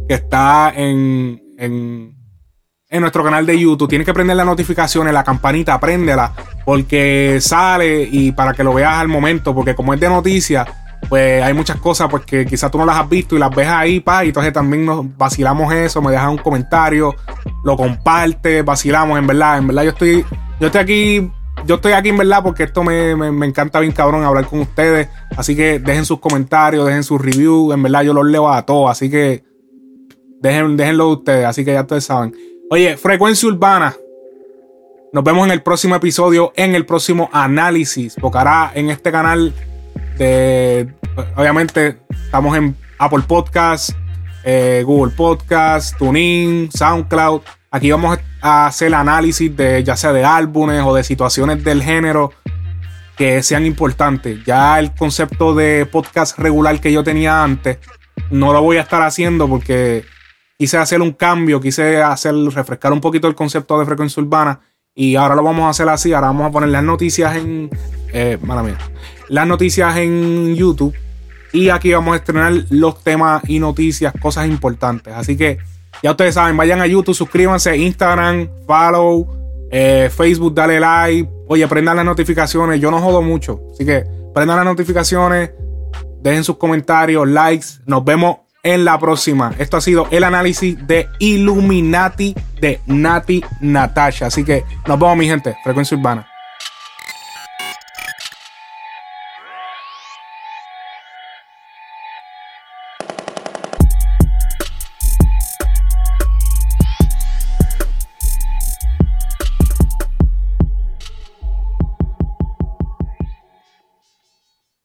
que está en, en, nuestro canal de YouTube. Tienes que prender las notificaciones, la campanita, préndela, porque sale y para que lo veas al momento, porque como es de noticias, pues hay muchas cosas pues que quizás tú no las has visto y las ves ahí, pa, y entonces también nos vacilamos eso, me dejas un comentario, lo compartes, vacilamos, en verdad, en verdad yo estoy, yo estoy aquí, yo estoy aquí en verdad porque esto me, me encanta bien cabrón hablar con ustedes, así que dejen sus comentarios, dejen sus reviews, en verdad yo los leo a todos, así que Dejen, déjenlo ustedes, así que ya ustedes saben. Oye, frecuencia urbana. Nos vemos en el próximo episodio, en el próximo análisis. Ahora en este canal de. Obviamente, estamos en Apple Podcast, eh, Google Podcast, TuneIn, SoundCloud. Aquí vamos a hacer análisis de ya sea de álbumes o de situaciones del género que sean importantes. Ya el concepto de podcast regular que yo tenía antes no lo voy a estar haciendo porque quise hacer un cambio, quise hacer, refrescar un poquito el concepto de frecuencia urbana. Y ahora lo vamos a hacer así. Ahora vamos a poner las noticias en. Eh, mala mía. Las noticias en YouTube. Y aquí vamos a estrenar los temas y noticias, cosas importantes. Así que ya ustedes saben, vayan a YouTube, suscríbanse, Instagram, follow, eh, Facebook, dale like. Oye, prendan las notificaciones. Yo no jodo mucho. Así que prendan las notificaciones, dejen sus comentarios, likes. Nos vemos en la próxima. Esto ha sido el análisis de Illuminati de Nati Natasha. Así que nos vemos, mi gente. Frecuencia Urbana.